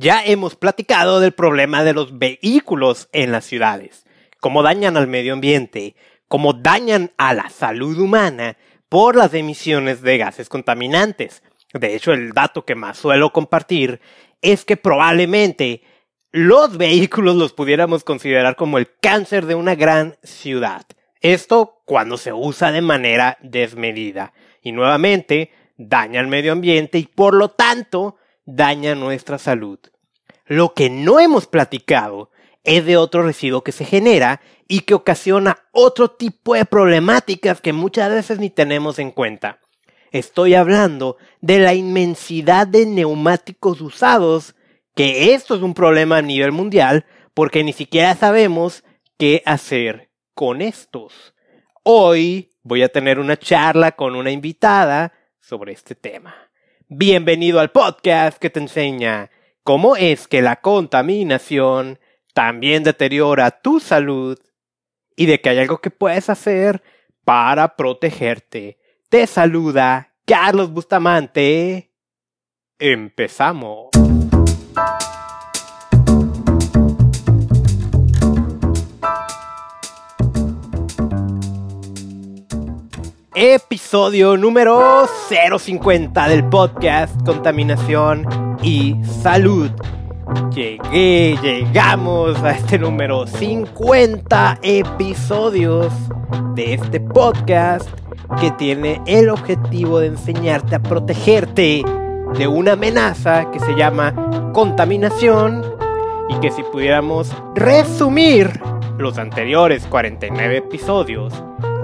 Ya hemos platicado del problema de los vehículos en las ciudades, cómo dañan al medio ambiente, cómo dañan a la salud humana por las emisiones de gases contaminantes. De hecho, el dato que más suelo compartir es que probablemente los vehículos los pudiéramos considerar como el cáncer de una gran ciudad. Esto cuando se usa de manera desmedida. Y nuevamente, daña al medio ambiente y por lo tanto daña nuestra salud. Lo que no hemos platicado es de otro residuo que se genera y que ocasiona otro tipo de problemáticas que muchas veces ni tenemos en cuenta. Estoy hablando de la inmensidad de neumáticos usados, que esto es un problema a nivel mundial porque ni siquiera sabemos qué hacer con estos. Hoy voy a tener una charla con una invitada sobre este tema. Bienvenido al podcast que te enseña cómo es que la contaminación también deteriora tu salud y de que hay algo que puedes hacer para protegerte. Te saluda Carlos Bustamante. Empezamos. Episodio número 050 del podcast Contaminación y Salud. Llegué, llegamos a este número 50 episodios de este podcast que tiene el objetivo de enseñarte a protegerte de una amenaza que se llama contaminación y que si pudiéramos resumir los anteriores 49 episodios,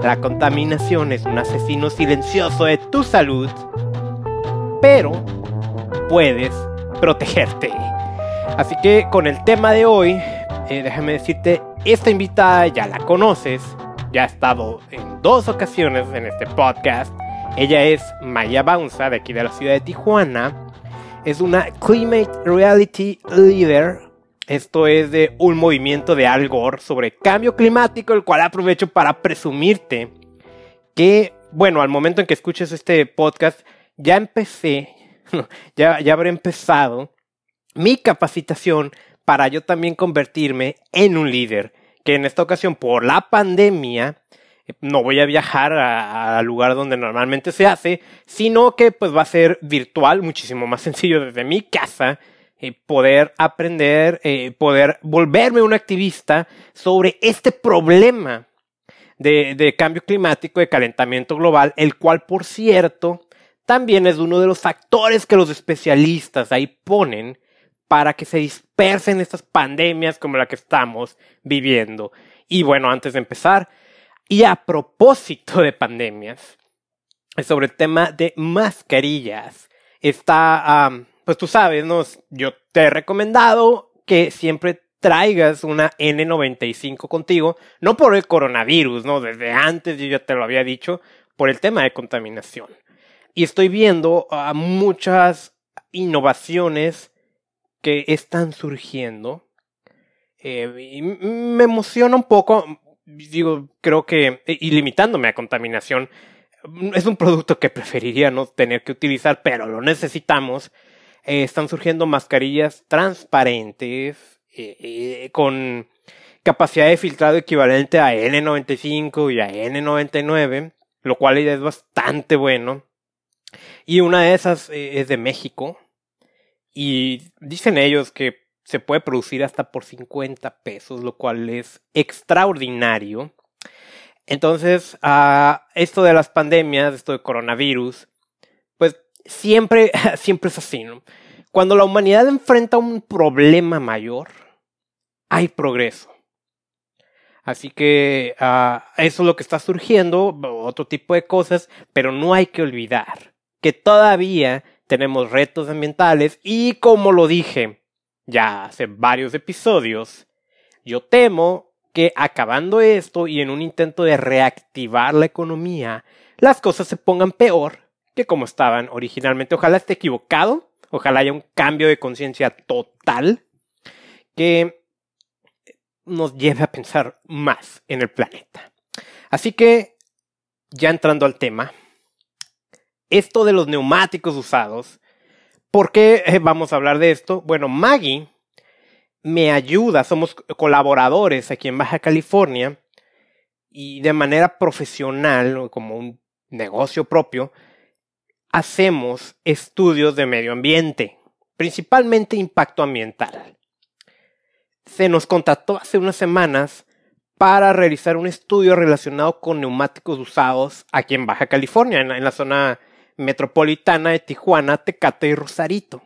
la contaminación es un asesino silencioso de tu salud, pero puedes protegerte. Así que con el tema de hoy, eh, déjame decirte, esta invitada ya la conoces, ya ha estado en dos ocasiones en este podcast. Ella es Maya Baunza, de aquí de la ciudad de Tijuana. Es una Climate Reality Leader. Esto es de un movimiento de Al Gore sobre cambio climático, el cual aprovecho para presumirte que, bueno, al momento en que escuches este podcast, ya empecé, ya, ya habré empezado mi capacitación para yo también convertirme en un líder, que en esta ocasión por la pandemia no voy a viajar al lugar donde normalmente se hace, sino que pues va a ser virtual, muchísimo más sencillo desde mi casa, eh, poder aprender, eh, poder volverme un activista sobre este problema de, de cambio climático, de calentamiento global, el cual por cierto también es uno de los factores que los especialistas ahí ponen para que se dispersen estas pandemias como la que estamos viviendo. Y bueno, antes de empezar, y a propósito de pandemias, sobre el tema de mascarillas, está, pues tú sabes, ¿no? yo te he recomendado que siempre traigas una N95 contigo, no por el coronavirus, ¿no? Desde antes yo ya te lo había dicho, por el tema de contaminación. Y estoy viendo muchas innovaciones que están surgiendo. Eh, y me emociona un poco, digo, creo que, y limitándome a contaminación, es un producto que preferiría no tener que utilizar, pero lo necesitamos. Eh, están surgiendo mascarillas transparentes eh, con capacidad de filtrado equivalente a N95 y a N99, lo cual es bastante bueno. Y una de esas es de México, y dicen ellos que se puede producir hasta por 50 pesos, lo cual es extraordinario. Entonces, uh, esto de las pandemias, esto de coronavirus, siempre, siempre es así, ¿no? Cuando la humanidad enfrenta un problema mayor, hay progreso. Así que uh, eso es lo que está surgiendo, otro tipo de cosas, pero no hay que olvidar que todavía tenemos retos ambientales y como lo dije ya hace varios episodios, yo temo que acabando esto y en un intento de reactivar la economía, las cosas se pongan peor que como estaban originalmente. Ojalá esté equivocado, ojalá haya un cambio de conciencia total que nos lleve a pensar más en el planeta. Así que, ya entrando al tema, esto de los neumáticos usados ¿Por qué eh, vamos a hablar de esto? Bueno, Maggie me ayuda, somos colaboradores aquí en Baja California y de manera profesional, como un negocio propio, hacemos estudios de medio ambiente, principalmente impacto ambiental. Se nos contactó hace unas semanas para realizar un estudio relacionado con neumáticos usados aquí en Baja California, en la, zona metropolitana de Tijuana, Tecate y Rosarito.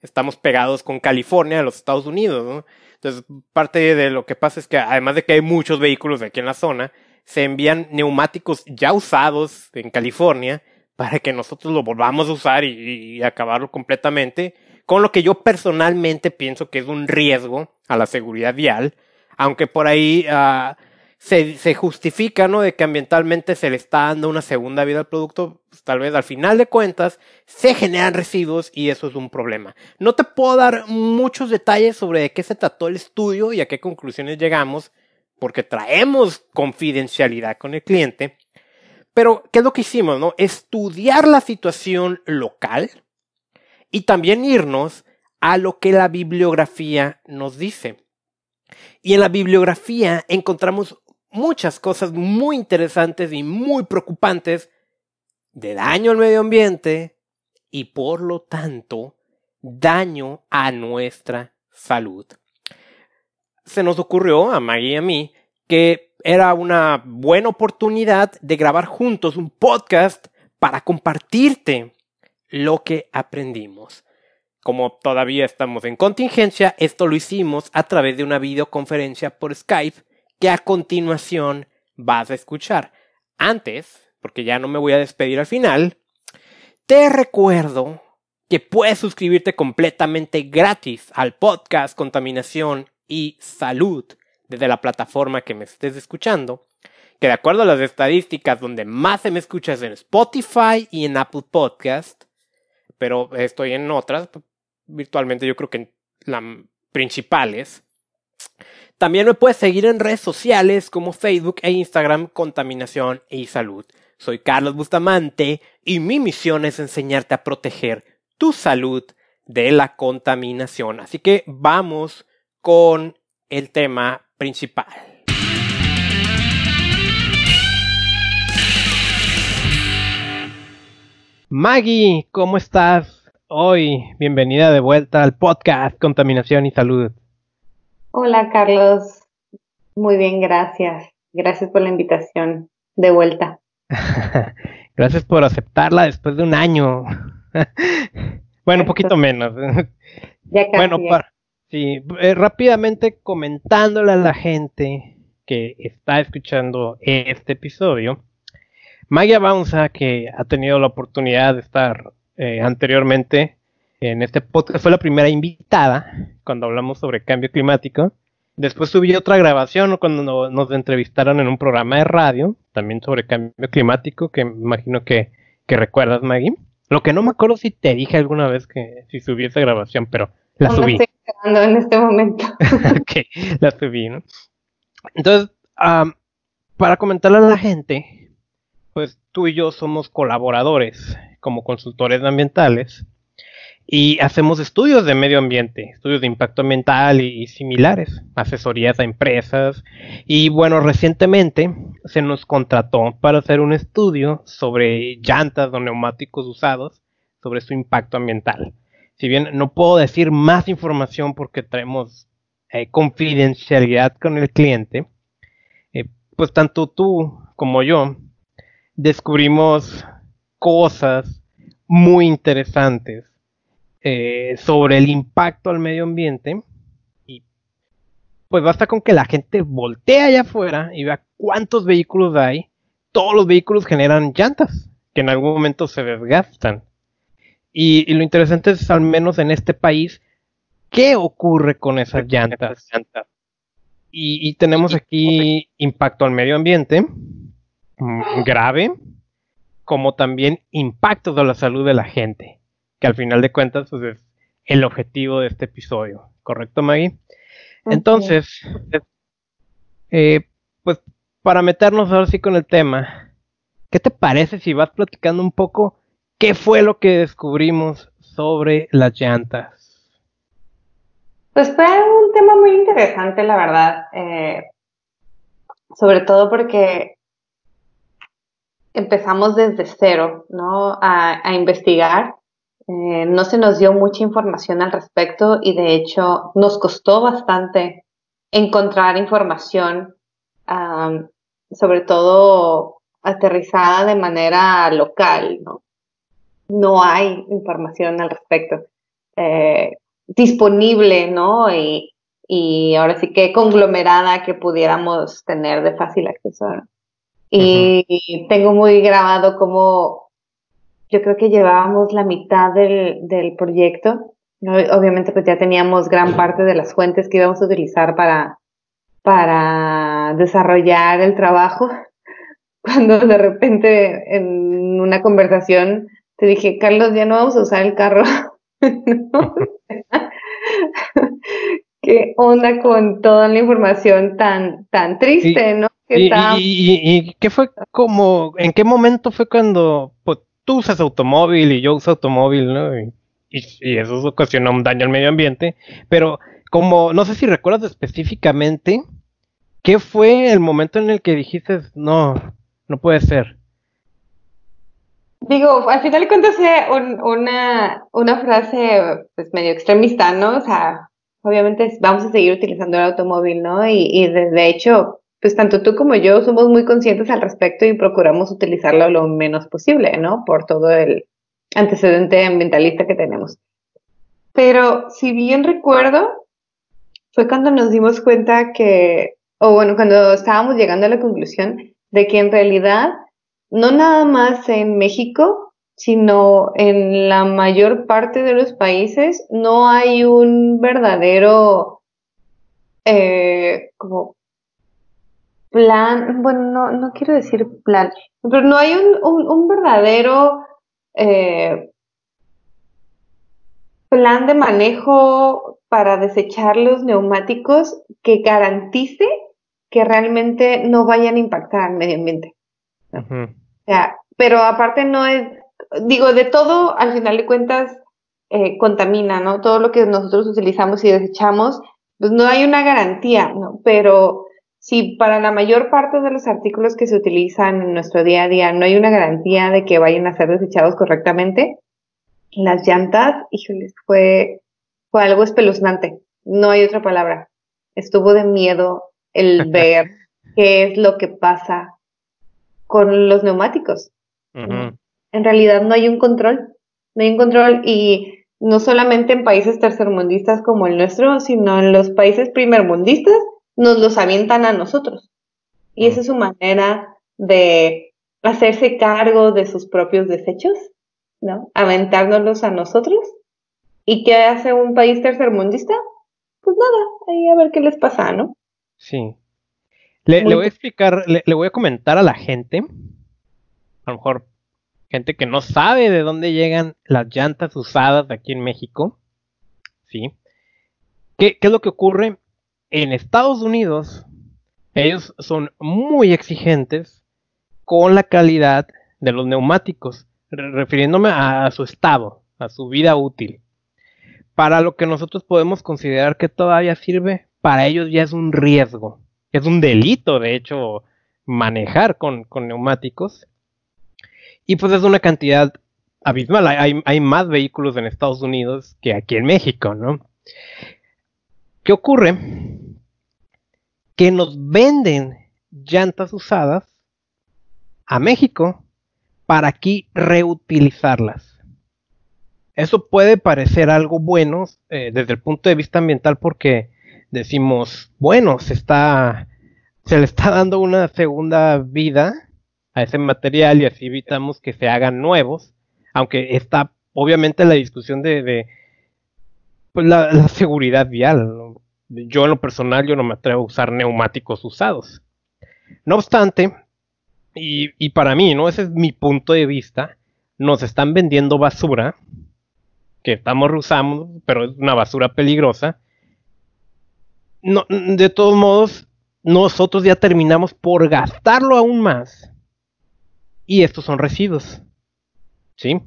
Estamos pegados con California, los Estados Unidos, Entonces, parte de lo que pasa es que además de que hay muchos vehículos aquí en la zona, se envían neumáticos ya usados en California para que nosotros lo volvamos a usar y, acabarlo completamente, con lo que yo personalmente pienso que es un riesgo a la seguridad vial, aunque por ahí se, se, justifica, ¿no? De que ambientalmente se le está dando una segunda vida al producto, pues, tal vez al final de cuentas se generan residuos y eso es un problema. No te puedo dar muchos detalles sobre de qué se trató el estudio y a qué conclusiones llegamos, porque traemos confidencialidad con el cliente. Pero, ¿qué es lo que hicimos? No? Estudiar la situación local y también irnos a lo que la bibliografía nos dice. Y en la bibliografía encontramos muchas cosas muy interesantes y muy preocupantes de daño al medio ambiente y por lo tanto daño a nuestra salud se nos ocurrió, a Maggie y a mí, que era una buena oportunidad de grabar juntos un podcast para compartirte lo que aprendimos. Como todavía estamos en contingencia, esto lo hicimos a través de una videoconferencia por Skype que a continuación vas a escuchar. Antes, porque ya no me voy a despedir al final, te recuerdo que puedes suscribirte completamente gratis al podcast Contaminación y salud desde la plataforma que me estés escuchando, que de acuerdo a las estadísticas donde más se me escucha es en Spotify y en Apple Podcast, pero estoy en otras, virtualmente yo creo que en las principales. También me puedes seguir en redes sociales como Facebook e Instagram Contaminación y Salud. Soy Carlos Bustamante y mi misión es enseñarte a proteger tu salud de la contaminación. Así que vamos con el tema principal. Maggie, ¿cómo estás hoy? Bienvenida de vuelta al podcast Contaminación y Salud. Hola Carlos, muy bien, gracias. Gracias por la invitación de vuelta. gracias por aceptarla después de un año. bueno, un poquito menos. Ya casi. Bueno, para, Sí, eh, rápidamente comentándole a la gente que está escuchando este episodio, Maya Baunza, que ha tenido la oportunidad de estar eh, anteriormente en este podcast, fue la primera invitada cuando hablamos sobre cambio climático. Después subí otra grabación cuando nos entrevistaron en un programa de radio, también sobre cambio climático, que imagino que, que recuerdas, Maggie. Lo que no me acuerdo si te dije alguna vez que si subí esa grabación, pero la subí. en este momento. ok, la subí, ¿no? Entonces, para comentarle a la gente, pues tú y yo somos colaboradores como consultores ambientales y hacemos estudios de medio ambiente, estudios de impacto ambiental y, similares, asesorías a empresas y bueno, recientemente se nos contrató para hacer un estudio sobre llantas o neumáticos usados, sobre su impacto ambiental si bien no puedo decir más información porque traemos eh, confidencialidad con el cliente, eh, pues tanto tú como yo descubrimos cosas muy interesantes eh, sobre el impacto al medio ambiente y pues basta con que la gente voltee allá afuera y vea cuántos vehículos hay. Todos los vehículos generan llantas que en algún momento se desgastan. Y, lo interesante es, al menos en este país, qué ocurre con esas llantas. Y, tenemos aquí impacto al medio ambiente, mm, grave, como también impacto de la salud de la gente, que al final de cuentas pues, es el objetivo de este episodio. ¿Correcto, Maggie? Entonces, eh, pues para meternos ahora sí con el tema, ¿qué te parece si vas platicando un poco ¿Qué fue lo que descubrimos sobre las llantas? Pues fue un tema muy interesante, la verdad. Eh, sobre todo porque empezamos desde cero, ¿no? A, investigar. Eh, no se nos dio mucha información al respecto y de hecho nos costó bastante encontrar información, sobre todo aterrizada de manera local, ¿no? No hay información al respecto eh, disponible, ¿no? Y, y ahora sí que conglomerada que pudiéramos tener de fácil acceso. Y tengo muy grabado como yo creo que llevábamos la mitad del, del proyecto. Obviamente pues ya teníamos gran parte de las fuentes que íbamos a utilizar para, para desarrollar el trabajo. Cuando de repente en una conversación te dije, Carlos, ya no vamos a usar el carro. ¿Qué onda con toda la información tan, tan triste, no? y, qué fue como, en qué momento fue cuando pues, tú usas automóvil y yo uso automóvil, ¿no? Y, eso ocasionó un daño al medio ambiente, pero como, no sé si recuerdas específicamente, ¿qué fue el momento en el que dijiste, no, no puede ser? Digo, al final de cuentas una, una frase pues medio extremista, ¿no? O sea, obviamente vamos a seguir utilizando el automóvil, ¿no? Y, y de hecho, pues tanto tú como yo somos muy conscientes al respecto y procuramos utilizarlo lo menos posible, ¿no? Por todo el antecedente ambientalista que tenemos. Pero si bien recuerdo, fue cuando nos dimos cuenta que, o bueno, cuando estábamos llegando a la conclusión de que en realidad, no nada más en México, sino en la mayor parte de los países, no hay un verdadero eh, como plan, bueno, no, no quiero decir plan, pero no hay un, verdadero eh, plan de manejo para desechar los neumáticos que garantice que realmente no vayan a impactar al medio ambiente. Sea, pero aparte no es, digo, de todo, al final de cuentas, eh, contamina, ¿no? Todo lo que nosotros utilizamos y desechamos, pues no hay una garantía, ¿no? Pero si para la mayor parte de los artículos que se utilizan en nuestro día a día no hay una garantía de que vayan a ser desechados correctamente, las llantas, híjoles, fue, fue algo espeluznante. No hay otra palabra. Estuvo de miedo el ver qué es lo que pasa con los neumáticos. En realidad no hay un control. No hay un control y no solamente en países tercermundistas como el nuestro, sino en los países primermundistas nos los avientan a nosotros. Y esa es su manera de hacerse cargo de sus propios desechos, ¿no? Aventárnoslos a nosotros. ¿Y qué hace un país tercermundista? Pues nada, ahí a ver qué les pasa, ¿no? Sí. Le, voy a explicar, le, le, voy a comentar a la gente, a lo mejor gente que no sabe de dónde llegan las llantas usadas aquí en México, ¿sí? ¿Qué, qué es lo que ocurre? en Estados Unidos, ellos son muy exigentes con la calidad de los neumáticos, refiriéndome a, su estado, a su vida útil. Para lo que nosotros podemos considerar que todavía sirve, para ellos ya es un riesgo. Es un delito, de hecho, manejar con, neumáticos. Y pues es una cantidad abismal. Hay, hay, más vehículos en Estados Unidos que aquí en México, ¿no? ¿Qué ocurre? Que nos venden llantas usadas a México para aquí reutilizarlas. Eso puede parecer algo bueno eh, desde el punto de vista ambiental porque decimos, bueno, se está, se le está dando una segunda vida a ese material y así evitamos que se hagan nuevos, aunque está obviamente la discusión de pues la, seguridad vial. Yo en lo personal yo no me atrevo a usar neumáticos usados. No obstante, y, para mí, ¿no? Ese es mi punto de vista, nos están vendiendo basura, que estamos usando, pero es una basura peligrosa. No, de todos modos, nosotros ya terminamos por gastarlo aún más. Y estos son residuos. ¿Sí?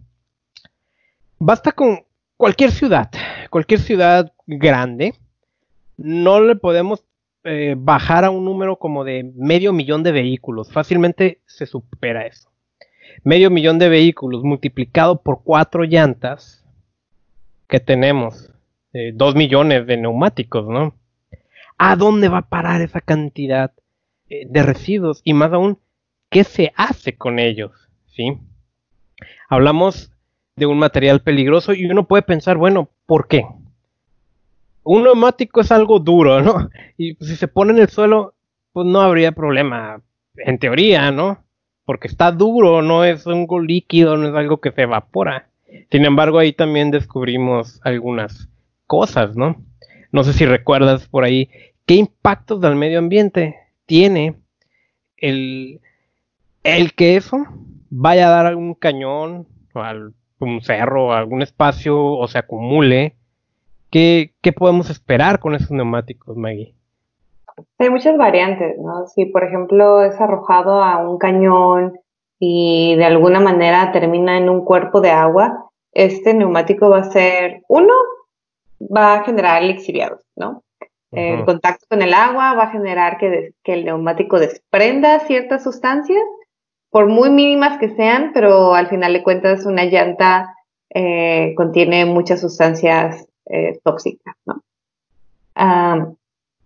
Basta con cualquier ciudad, cualquier ciudad grande, no le podemos eh, bajar a un número como de medio millón de vehículos. Fácilmente se supera eso. Medio millón de vehículos multiplicado por cuatro llantas que tenemos. Eh, dos millones de neumáticos, ¿no? ¿A dónde va a parar esa cantidad eh, de residuos? Y más aún, ¿qué se hace con ellos? ¿Sí? Hablamos de un material peligroso y uno puede pensar, bueno, ¿por qué? Un neumático es algo duro, ¿no? Y si se pone en el suelo, pues no habría problema, en teoría, ¿no? Porque está duro, no es un líquido, no es algo que se evapora. Sin embargo, ahí también descubrimos algunas cosas, ¿no? No sé si recuerdas por ahí qué impactos del medio ambiente tiene el, el que eso vaya a dar algún cañón o un cerro, algún espacio o se acumule. ¿Qué, ¿Qué podemos esperar con esos neumáticos, Maggie? Hay muchas variantes, ¿no? Si, por ejemplo, es arrojado a un cañón y de alguna manera termina en un cuerpo de agua, este neumático va a ser, uno, va a generar lixiviados, ¿no? El contacto con el agua va a generar que, que, el neumático desprenda ciertas sustancias, por muy mínimas que sean, pero al final de cuentas una llanta eh, contiene muchas sustancias eh, tóxicas, ¿no?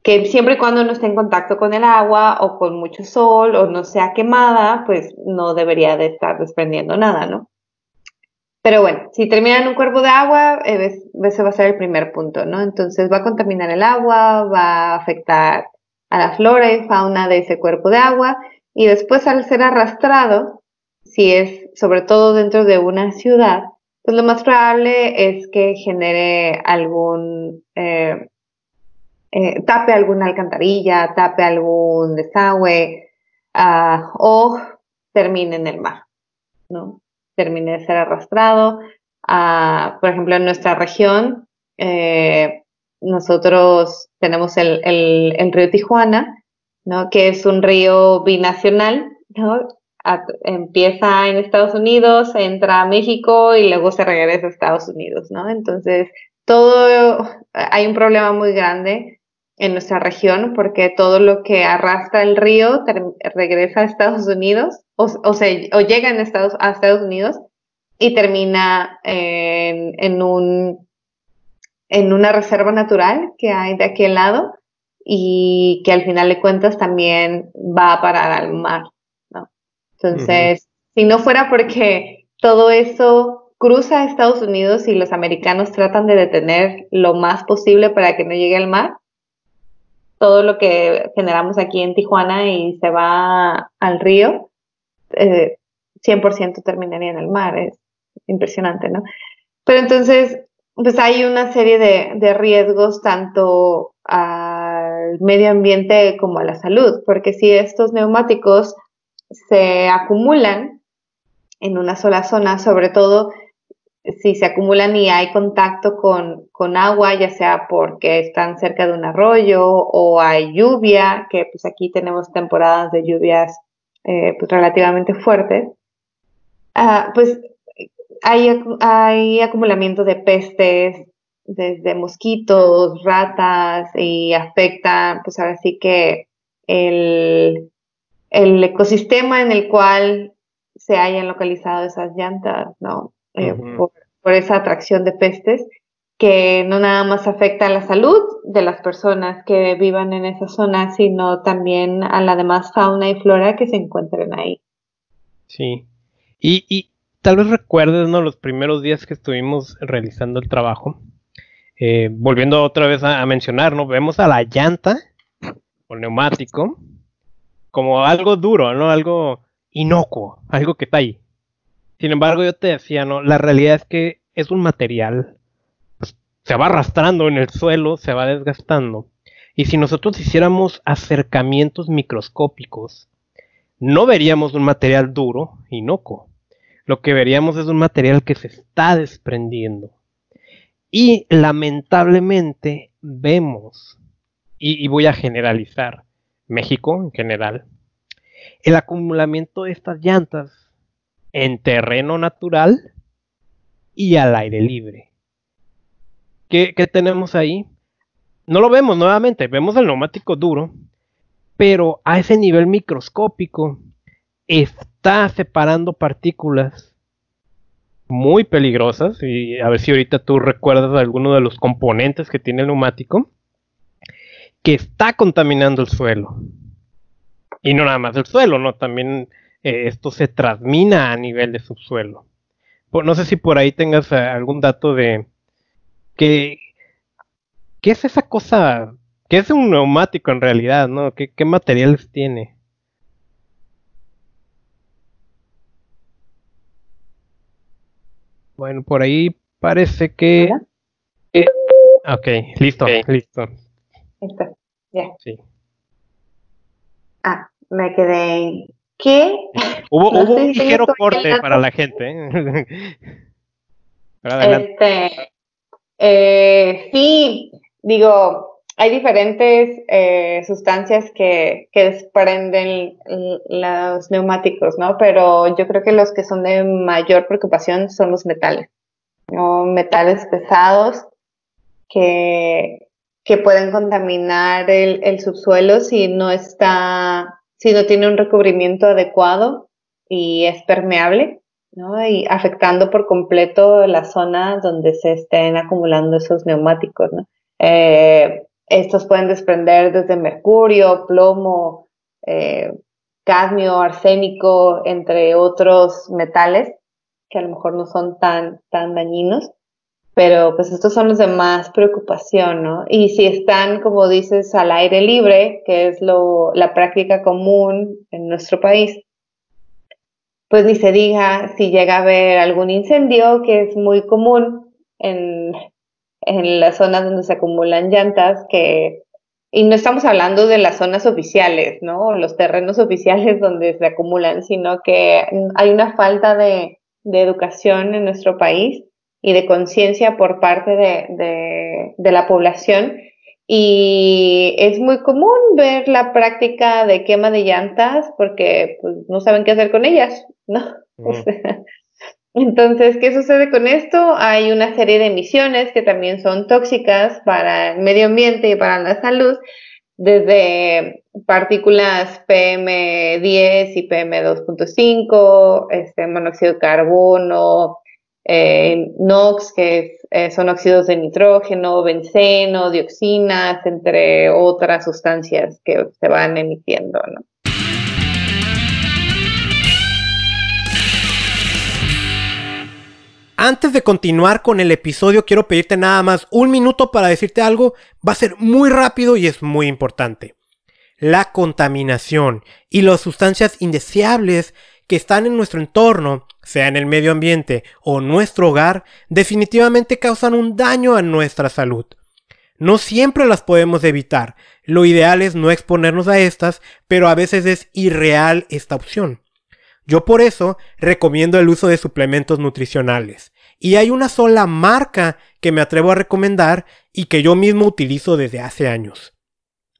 que siempre y cuando no esté en contacto con el agua o con mucho sol o no sea quemada, pues no debería de estar desprendiendo nada, ¿no? Pero bueno, si termina en un cuerpo de agua, eh, ese va a ser el primer punto, ¿no? Entonces va a contaminar el agua, va a afectar a la flora y fauna de ese cuerpo de agua y después al ser arrastrado, si es sobre todo dentro de una ciudad, pues lo más probable es que genere algún, eh, eh, tape alguna alcantarilla, tape algún desagüe ah, o termine en el mar, ¿no? Termine de ser arrastrado. por ejemplo, en nuestra región, eh, nosotros tenemos el, río Tijuana, que es un río binacional, empieza en Estados Unidos, entra a México y luego se regresa a Estados Unidos. Entonces, todo, hay un problema muy grande en nuestra región porque todo lo que arrastra el río regresa a Estados Unidos o, o, o llega en Estados, a Estados Unidos y termina en, en, un, en una reserva natural que hay de aquel lado y que al final de cuentas también va a parar al mar, ¿no? Entonces, si no fuera porque todo eso cruza a Estados Unidos y los americanos tratan de detener lo más posible para que no llegue al mar, todo lo que generamos aquí en Tijuana y se va al río, eh, 100% terminaría en el mar. Es impresionante, ¿no? Pero entonces, pues hay una serie de, de riesgos tanto al medio ambiente como a la salud, porque si estos neumáticos se acumulan en una sola zona, sobre todo si se acumulan y hay contacto con, agua, ya sea porque están cerca de un arroyo o hay lluvia, que pues aquí tenemos temporadas de lluvias eh, pues relativamente fuertes, ah, pues hay, hay acumulamiento de pestes, desde mosquitos, ratas y afecta pues ahora sí que el, el ecosistema en el cual se hayan localizado esas llantas, ¿no? Eh, por, esa atracción de pestes que no nada más afecta a la salud de las personas que vivan en esa zona, sino también a la demás fauna y flora que se encuentren ahí. Sí. Y, y tal vez recuerdes, ¿no? Los primeros días que estuvimos realizando el trabajo. Eh, volviendo otra vez a, a, mencionar, ¿no? Vemos a la llanta o neumático como algo duro, ¿no? Algo inocuo, algo que está ahí. Sin embargo, yo te decía, ¿no? La realidad es que es un material, pues, se va arrastrando en el suelo, se va desgastando. Y si nosotros hiciéramos acercamientos microscópicos, no veríamos un material duro, inocuo. Lo que veríamos es un material que se está desprendiendo. Y lamentablemente vemos, y, y voy a generalizar, México en general, el acumulamiento de estas llantas en terreno natural y al aire libre. ¿qué, ¿qué tenemos ahí? No lo vemos nuevamente, vemos el neumático duro, pero a ese nivel microscópico está separando partículas muy peligrosas y a ver si ahorita tú recuerdas alguno de los componentes que tiene el neumático que está contaminando el suelo. Y no nada más el suelo, ¿no? También eh, esto se transmina a nivel de subsuelo. no sé si por ahí tengas eh, algún dato de que, qué es esa cosa, qué es un neumático en realidad, ¿no? ¿Qué, qué materiales tiene? Bueno, por ahí parece que... ok, listo, listo. Listo, ya. Sí. Ah, me quedé ¿Qué? Hubo, un ligero corte para la gente. ¿eh? este, eh, sí, digo, hay diferentes eh, sustancias que, que, desprenden los neumáticos, ¿no? Pero yo creo que los que son de mayor preocupación son los metales, ¿no? Metales pesados que, que pueden contaminar el, el subsuelo si no está, si no tiene un recubrimiento adecuado y es permeable, ¿no? Y afectando por completo la zona donde se estén acumulando esos neumáticos, ¿no? Eh, estos pueden desprender desde mercurio, plomo, eh, cadmio, arsénico, entre otros metales que a lo mejor no son tan, tan dañinos, pero pues estos son los de más preocupación, ¿no? Y si están, como dices, al aire libre, que es la práctica común en nuestro país, pues ni se diga si llega a haber algún incendio, que es muy común en, en las zonas donde se acumulan llantas, que, y no estamos hablando de las zonas oficiales, ¿no? Los terrenos oficiales donde se acumulan, sino que hay una falta de, de educación en nuestro país y de conciencia por parte de, de, de la población y es muy común ver la práctica de quema de llantas porque pues, no saben qué hacer con ellas, ¿no? entonces, ¿qué sucede con esto? Hay una serie de emisiones que también son tóxicas para el medio ambiente y para la salud, desde partículas PM10 y PM2.5, este, monóxido de carbono, eh, NOx, que eh, son óxidos de nitrógeno, benceno, dioxinas, entre otras sustancias que se van emitiendo. Antes de continuar con el episodio, quiero pedirte nada más un minuto para decirte algo. Va a ser muy rápido y es muy importante. La contaminación y las sustancias indeseables que están en nuestro entorno, sea en el medio ambiente o nuestro hogar, definitivamente causan un daño a nuestra salud. No siempre las podemos evitar. Lo ideal es no exponernos a estas, pero a veces es irreal esta opción. Yo por eso recomiendo el uso de suplementos nutricionales. Y hay una sola marca que me atrevo a recomendar y que yo mismo utilizo desde hace años.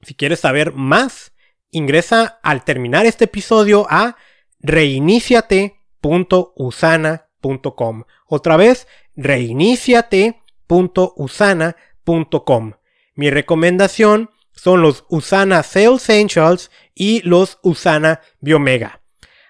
Si quieres saber más, ingresa al terminar este episodio a reiniciate.usana.com. Otra vez, reiniciate.usana.com. Mi recomendación son los Usana Cell Essentials y los Usana Biomega.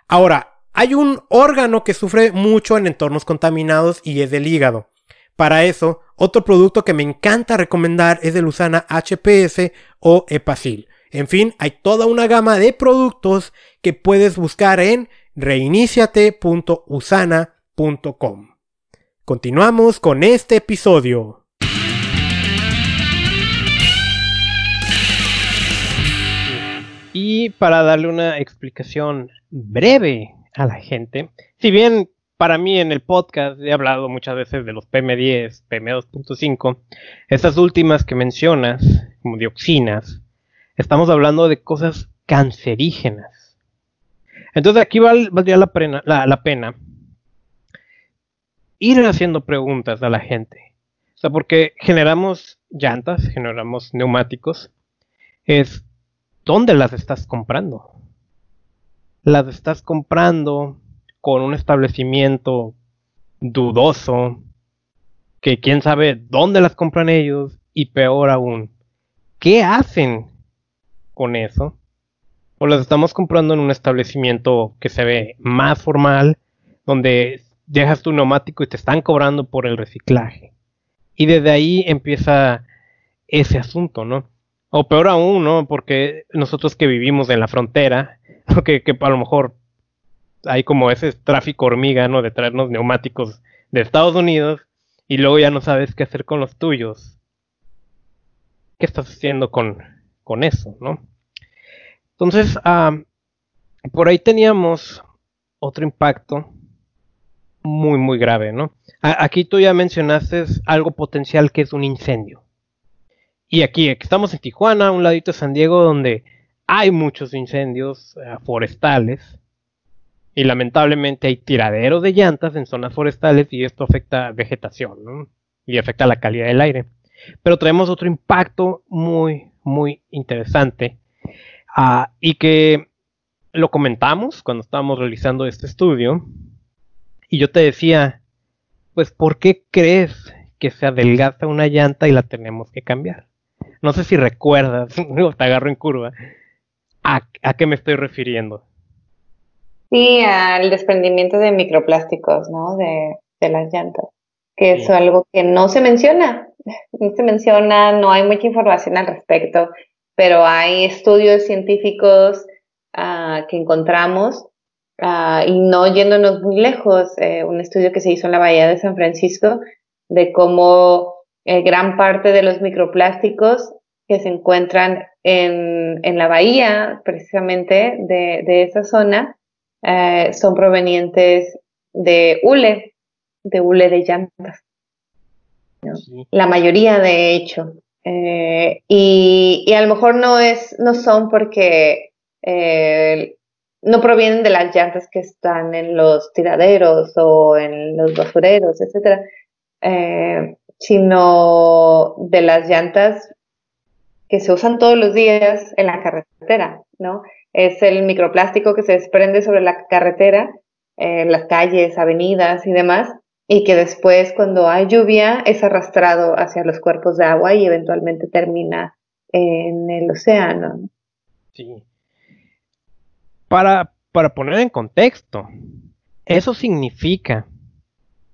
Ahora, hay un órgano que sufre mucho en entornos contaminados y es el hígado. Para eso, otro producto que me encanta recomendar es el Usana HPS o Epacil. En fin, hay toda una gama de productos que puedes buscar en reiniciate.usana.com. Continuamos con este episodio. Y para darle una explicación breve a la gente, si bien para mí en el podcast he hablado muchas veces de los PM10, PM2.5, estas últimas que mencionas, como dioxinas, estamos hablando de cosas cancerígenas. Entonces aquí valdría la pena, la, pena ir haciendo preguntas a la gente. O sea, porque generamos llantas, generamos neumáticos. Es, ¿dónde las estás comprando? Las estás comprando con un establecimiento dudoso, que quién sabe dónde las compran ellos y peor aún, ¿qué hacen con eso? O las estamos comprando en un establecimiento que se ve más formal, donde dejas tu neumático y te están cobrando por el reciclaje. Y desde ahí empieza ese asunto, ¿no? O peor aún, ¿no? Porque nosotros que vivimos en la frontera, que, que a lo mejor hay como ese tráfico hormiga, ¿no? De traernos neumáticos de Estados Unidos y luego ya no sabes qué hacer con los tuyos. ¿Qué estás haciendo con, con eso, no? Entonces, por ahí teníamos otro impacto muy, muy grave, ¿no? aquí tú ya mencionaste algo potencial que es un incendio. Y aquí, estamos en Tijuana, un ladito de San Diego, donde hay muchos incendios eh, forestales. Y lamentablemente hay tiraderos de llantas en zonas forestales y esto afecta vegetación, ¿no? Y afecta la calidad del aire. Pero traemos otro impacto muy, muy interesante. Ah, y que lo comentamos cuando estábamos realizando este estudio. Y yo te decía, pues, ¿por qué crees que se adelgaza una llanta y la tenemos que cambiar? No sé si recuerdas, te agarro en curva. ¿A, qué me estoy refiriendo? Sí, al desprendimiento de microplásticos, ¿no? De, las llantas, que es algo que no se menciona, no se menciona, no hay mucha información al respecto, pero hay estudios científicos ah, que encontramos ah, y no yéndonos muy lejos, eh, un estudio que se hizo en la Bahía de San Francisco de cómo eh, gran parte de los microplásticos que se encuentran en, la bahía, precisamente de, esa zona, eh, son provenientes de hule, de hule de llantas. La mayoría, de hecho. Eh, y, a lo mejor no, es, no son porque no provienen de las llantas que están en los tiraderos o en los basureros, etc sino de las llantas que se usan todos los días en la carretera, ¿no? Es el microplástico que se desprende sobre la carretera, en las calles, avenidas y demás, y que después cuando hay lluvia es arrastrado hacia los cuerpos de agua y eventualmente termina en el océano. Sí. Para, para poner en contexto, eso significa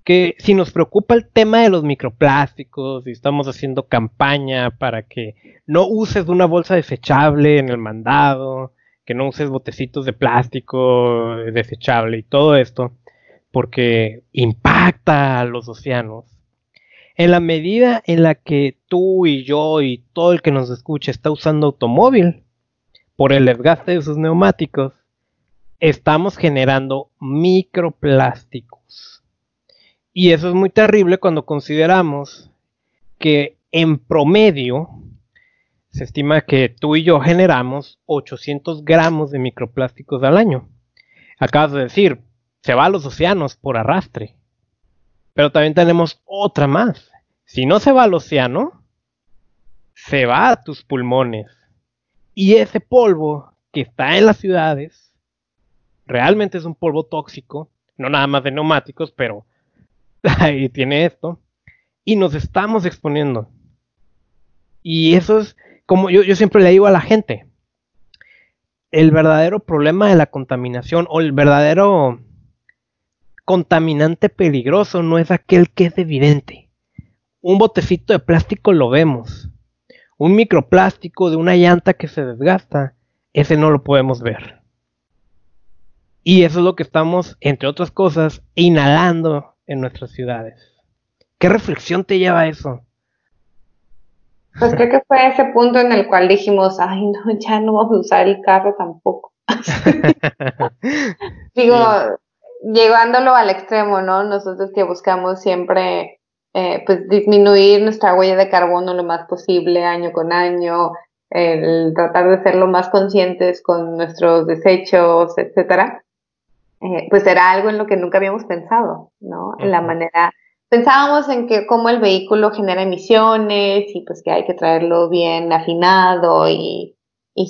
que si nos preocupa el tema de los microplásticos y estamos haciendo campaña para que no uses una bolsa desechable en el mandado, que no uses botecitos de plástico desechable y todo esto, porque impacta a los océanos. En la medida en la que tú y yo y todo el que nos escucha está usando automóvil por el desgaste de sus neumáticos, estamos generando microplásticos y eso es muy terrible cuando consideramos que en promedio se estima que tú y yo generamos 800 gramos de microplásticos al año. Acabas de decir, se va a los océanos por arrastre. Pero también tenemos otra más. Si no se va al océano, se va a tus pulmones. Y ese polvo que está en las ciudades realmente es un polvo tóxico, no nada más de neumáticos, pero y tiene esto, y nos estamos exponiendo. Y eso es como yo, yo siempre le digo a la gente, el verdadero problema de la contaminación o el verdadero contaminante peligroso no es aquel que es evidente. Un botecito de plástico lo vemos. Un microplástico de una llanta que se desgasta, ese no lo podemos ver. Y eso es lo que estamos, entre otras cosas, inhalando en nuestras ciudades. ¿Qué reflexión te lleva a eso? Pues creo que fue ese punto en el cual dijimos, ay, no, ya no vamos a usar el carro tampoco. Digo, llevándolo al extremo, ¿no? Nosotros que buscamos siempre, eh, pues, disminuir nuestra huella de carbono lo más posible año con año, el tratar de ser lo más conscientes con nuestros desechos, etcétera. Eh, pues era algo en lo que nunca habíamos pensado, ¿no? En la manera, pensábamos en que cómo el vehículo genera emisiones y pues que hay que traerlo bien afinado y,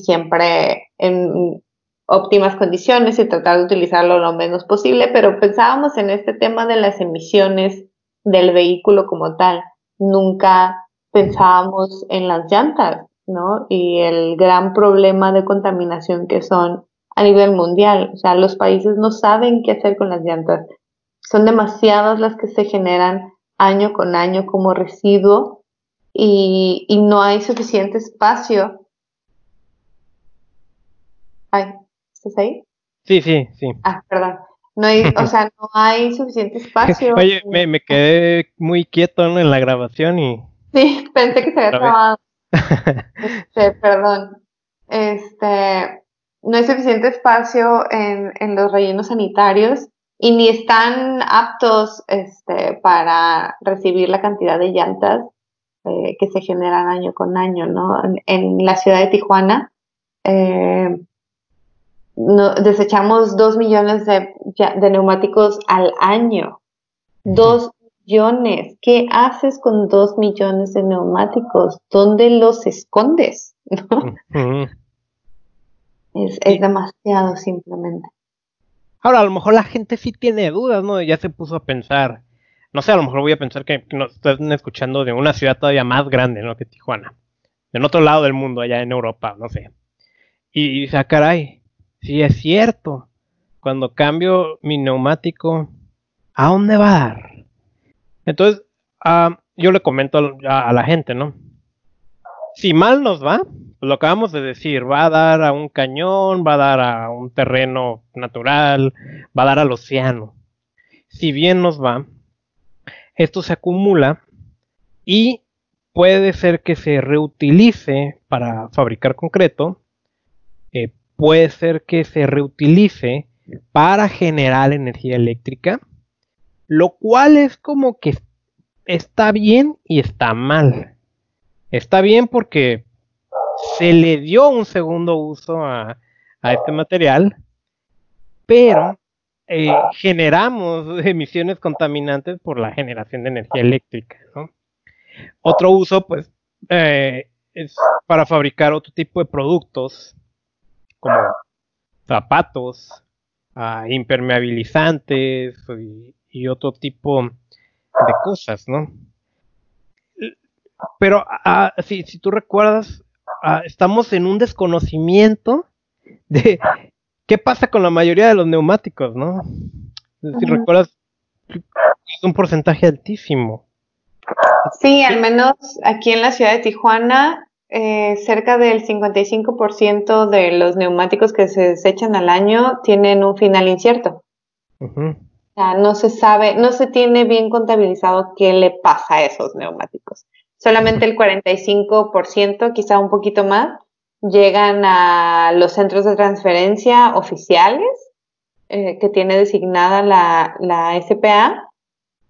siempre en óptimas condiciones y tratar de utilizarlo lo menos posible, pero pensábamos en este tema de las emisiones del vehículo como tal. Nunca pensábamos en las llantas, ¿no? Y el gran problema de contaminación que son a nivel mundial. O sea, los países no saben qué hacer con las llantas. Son demasiadas las que se generan año con año como residuo y, no hay suficiente espacio. Ay, ¿estás ahí? Sí, sí, sí. Ah, perdón. No hay, o sea, no hay suficiente espacio. Oye, me, me quedé muy quieto en la grabación y... Sí, pensé que se había acabado. este, perdón. Este, no hay suficiente espacio en, en los rellenos sanitarios y ni están aptos este, para recibir la cantidad de llantas eh, que se generan año con año, ¿no? En, la ciudad de Tijuana eh, no, desechamos dos millones de, de, neumáticos al año. Dos millones. ¿Qué haces con dos millones de neumáticos? ¿Dónde los escondes? es, es demasiado simplemente. Ahora, a lo mejor la gente sí tiene dudas, ¿no? Ya se puso a pensar. No sé, a lo mejor voy a pensar que nos están escuchando de una ciudad todavía más grande, ¿no? Que Tijuana. En otro lado del mundo, allá en Europa, no sé. Y dice, ah, caray, sí es cierto. Cuando cambio mi neumático, ¿a dónde va a dar? Entonces, ah, yo le comento a la gente, ¿no? Si mal nos va, lo acabamos de decir, va a dar a un cañón, va a dar a un terreno natural, va a dar al océano. Si bien nos va, esto se acumula y puede ser que se reutilice para fabricar concreto, eh, puede ser que se reutilice para generar energía eléctrica, lo cual es como que está bien y está mal. Está bien porque se le dio un segundo uso a, este material, pero eh, generamos emisiones contaminantes por la generación de energía eléctrica. Otro uso, pues, eh, es para fabricar otro tipo de productos, como zapatos, ah, impermeabilizantes y, otro tipo de cosas, ¿no? Pero ah, si, si tú recuerdas, Ah, estamos en un desconocimiento de qué pasa con la mayoría de los neumáticos, ¿no? Si recuerdas, es un porcentaje altísimo. Sí, al menos aquí en la ciudad de Tijuana, eh, cerca del 55% de los neumáticos que se desechan al año tienen un final incierto. O sea, no se sabe, no se tiene bien contabilizado qué le pasa a esos neumáticos solamente el 45%, quizá un poquito más, llegan a los centros de transferencia oficiales eh, que tiene designada la, la, SPA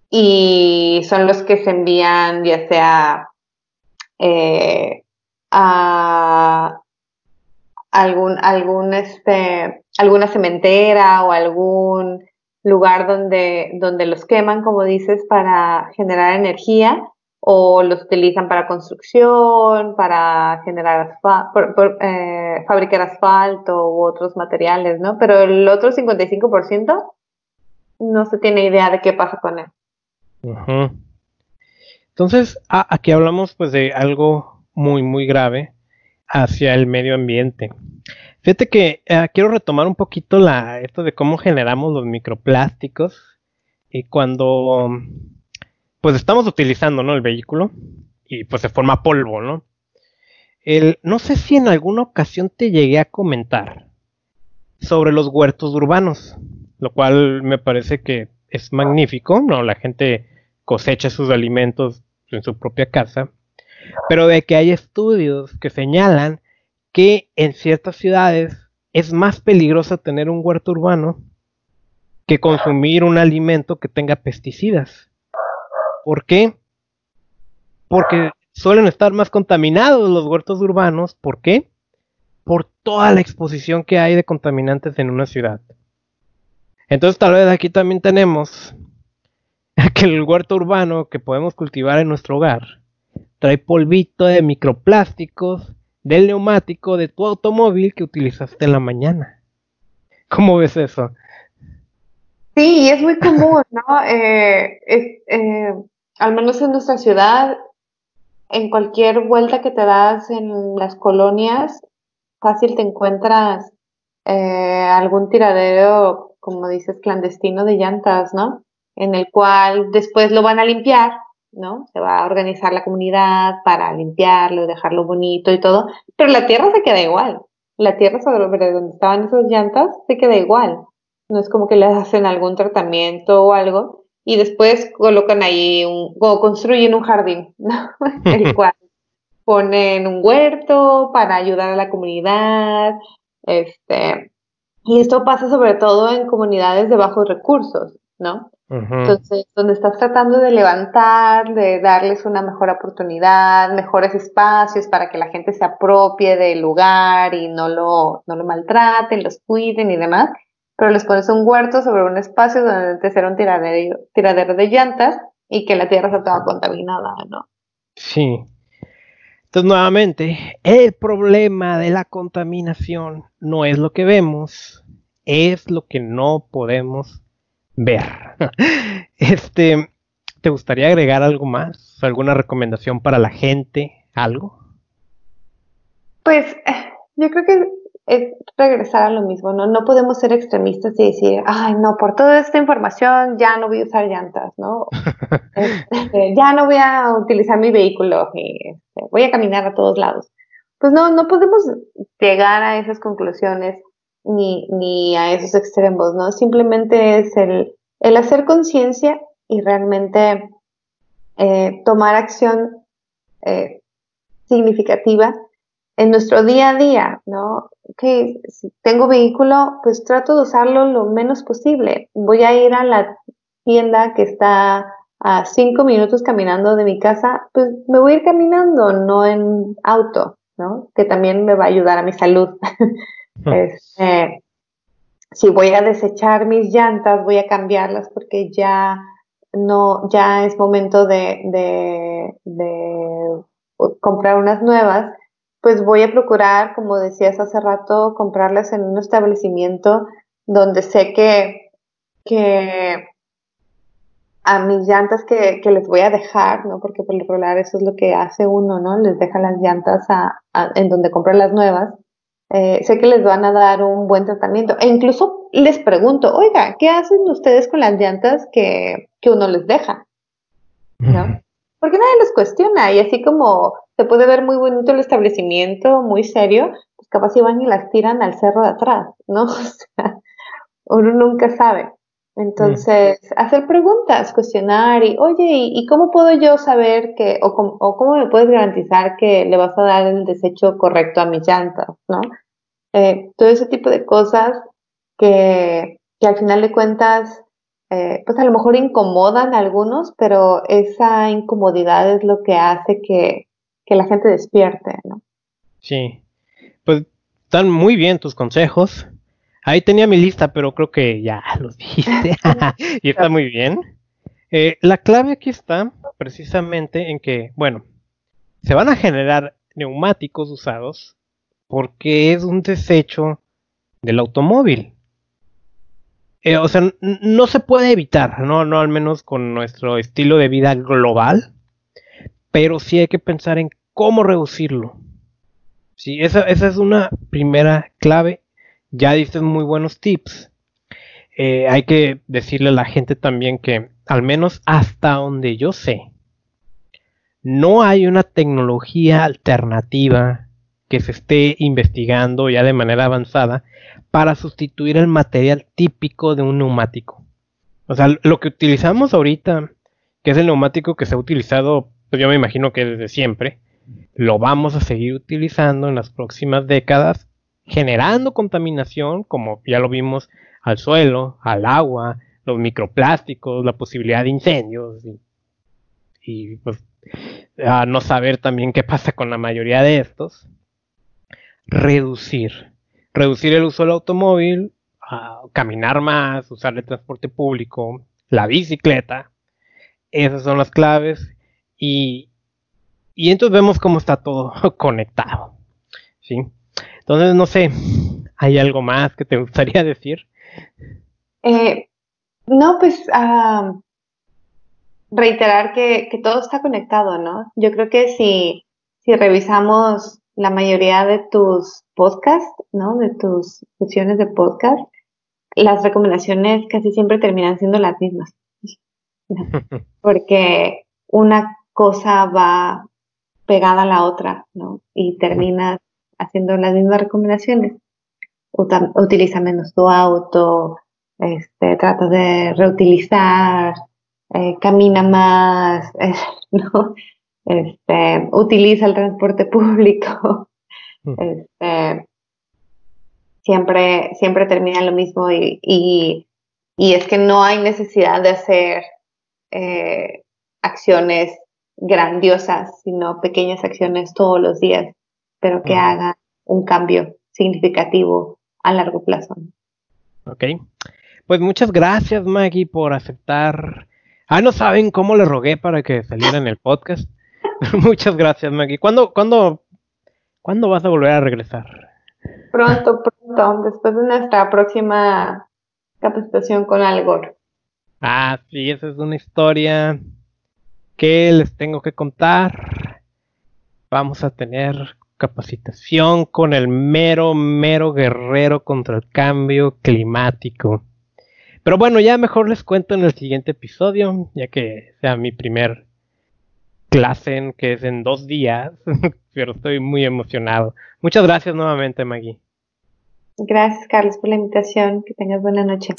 y son los que se envían ya sea eh, a algún, algún este, alguna cementera o algún lugar donde, donde los queman, como dices, para generar energía o los utilizan para construcción, para generar eh, fabricar asfalto u otros materiales, ¿no? Pero el otro 55% no se tiene idea de qué pasa con él. Entonces, aquí hablamos pues de algo muy, muy grave hacia el medio ambiente. Fíjate que eh, quiero retomar un poquito la, esto de cómo generamos los microplásticos y cuando pues estamos utilizando, ¿no? El vehículo y pues se forma polvo, ¿no? El, no sé si en alguna ocasión te llegué a comentar sobre los huertos urbanos, lo cual me parece que es magnífico, ¿no? La gente cosecha sus alimentos en su propia casa, pero de que hay estudios que señalan que en ciertas ciudades es más peligroso tener un huerto urbano que consumir un alimento que tenga pesticidas. ¿Por qué? Porque suelen estar más contaminados los huertos urbanos. ¿Por qué? Por toda la exposición que hay de contaminantes en una ciudad. Entonces tal vez aquí también tenemos que el huerto urbano que podemos cultivar en nuestro hogar trae polvito de microplásticos del neumático de tu automóvil que utilizaste en la mañana. ¿Cómo ves eso? Sí, es muy común, ¿no? Eh, eh, al menos en nuestra ciudad, en cualquier vuelta que te das en las colonias, fácil te encuentras eh, algún tiradero, como dices, clandestino de llantas, ¿no? En el cual después lo van a limpiar, ¿no? Se va a organizar la comunidad para limpiarlo, dejarlo bonito y todo, pero la tierra se queda igual. La tierra sobre donde estaban esas llantas se queda igual. No es como que le hacen algún tratamiento o algo y después colocan ahí un, o construyen un jardín, ¿no? el cual ponen un huerto para ayudar a la comunidad, este, y esto pasa sobre todo en comunidades de bajos recursos, ¿no? Entonces, donde estás tratando de levantar, de darles una mejor oportunidad, mejores espacios para que la gente se apropie del lugar y no lo, no lo maltraten, los cuiden y demás, pero les pones un huerto sobre un espacio donde te será un tiradero, tiradero de llantas y que la tierra está toda contaminada, ¿no? Sí. Entonces, nuevamente, el problema de la contaminación no es lo que vemos, es lo que no podemos ver. Este, ¿te gustaría agregar algo más? ¿Alguna recomendación para la gente? ¿Algo? Pues yo creo que es regresar a lo mismo, ¿no? No podemos ser extremistas y decir, ay, no, por toda esta información ya no voy a usar llantas, ¿no? Este, ya no voy a utilizar mi vehículo, y, este, voy a caminar a todos lados. Pues no, no podemos llegar a esas conclusiones ni, ni a esos extremos, ¿no? Simplemente es el, el hacer conciencia y realmente eh, tomar acción eh, significativa en nuestro día a día, ¿no? Que si tengo vehículo, pues trato de usarlo lo menos posible. Voy a ir a la tienda que está a cinco minutos caminando de mi casa, pues me voy a ir caminando, no en auto, ¿no? Que también me va a ayudar a mi salud. este, si voy a desechar mis llantas, voy a cambiarlas porque ya no, ya es momento de, de, comprar unas nuevas pues voy a procurar, como decías hace rato, comprarlas en un establecimiento donde sé que, que a mis llantas que, que, les voy a dejar, ¿no? Porque por lo regular eso es lo que hace uno, ¿no? Les deja las llantas a, en donde compra las nuevas. Eh, sé que les van a dar un buen tratamiento. E incluso les pregunto, oiga, ¿qué hacen ustedes con las llantas que, que uno les deja? ¿No? Porque nadie los cuestiona y así como se puede ver muy bonito el establecimiento, muy serio, pues capaz si van y las tiran al cerro de atrás, ¿no? O sea, uno nunca sabe. Entonces, hacer preguntas, cuestionar y, oye, ¿y, cómo puedo yo saber que, o, o, cómo me puedes garantizar que le vas a dar el desecho correcto a mis llantas, ¿no? Eh, todo ese tipo de cosas que, que al final de cuentas eh, pues a lo mejor incomodan a algunos, pero esa incomodidad es lo que hace que, la gente despierte, ¿no? Sí, pues están muy bien tus consejos. Ahí tenía mi lista, pero creo que ya los dijiste y está muy bien. Eh, la clave aquí está precisamente en que, bueno, se van a generar neumáticos usados porque es un desecho del automóvil. Eh, o sea, no se puede evitar, ¿no? No al menos con nuestro estilo de vida global, pero sí hay que pensar en cómo reducirlo. Sí, esa, es una primera clave. Ya dices muy buenos tips. Eh, hay que decirle a la gente también que, al menos hasta donde yo sé, no hay una tecnología alternativa que se esté investigando ya de manera avanzada para sustituir el material típico de un neumático. O sea, lo que utilizamos ahorita, que es el neumático que se ha utilizado, pues yo me imagino que desde siempre, lo vamos a seguir utilizando en las próximas décadas, generando contaminación, como ya lo vimos, al suelo, al agua, los microplásticos, la posibilidad de incendios y, pues a no saber también qué pasa con la mayoría de estos. Reducir reducir el uso del automóvil, caminar más, usar el transporte público, la bicicleta. Esas son las claves. Y, y entonces vemos cómo está todo conectado. ¿sí? Entonces, no sé, ¿hay algo más que te gustaría decir? Eh, No, pues ah, reiterar que, todo está conectado, ¿no? Yo creo que si, si revisamos la mayoría de tus podcasts, ¿no? De tus sesiones de podcast, las recomendaciones casi siempre terminan siendo las mismas. Porque una cosa va pegada a la otra, ¿no? Y terminas haciendo las mismas recomendaciones. Utiliza menos tu auto, este, trata de reutilizar, eh, camina más, ¿no? Este, utiliza el transporte público. Mm. Este, siempre, siempre termina lo mismo y, y, es que no hay necesidad de hacer eh, acciones grandiosas, sino pequeñas acciones todos los días, pero que hagan un cambio significativo a largo plazo. Ok. Pues muchas gracias, Maggie, por aceptar. Ah, no saben cómo le rogué para que saliera en el podcast. muchas gracias, Maggie. ¿Cuándo, cuándo, ¿Cuándo vas a volver a regresar? Pronto, pronto, después de nuestra próxima capacitación con Algor. Ah, sí, esa es una historia que les tengo que contar. Vamos a tener capacitación con el mero, mero guerrero contra el cambio climático. Pero bueno, ya mejor les cuento en el siguiente episodio, ya que sea mi primer clase, que es en dos días, pero estoy muy emocionado. Muchas gracias nuevamente, Maggie. Gracias, Carlos, por la invitación. Que tengas buena noche.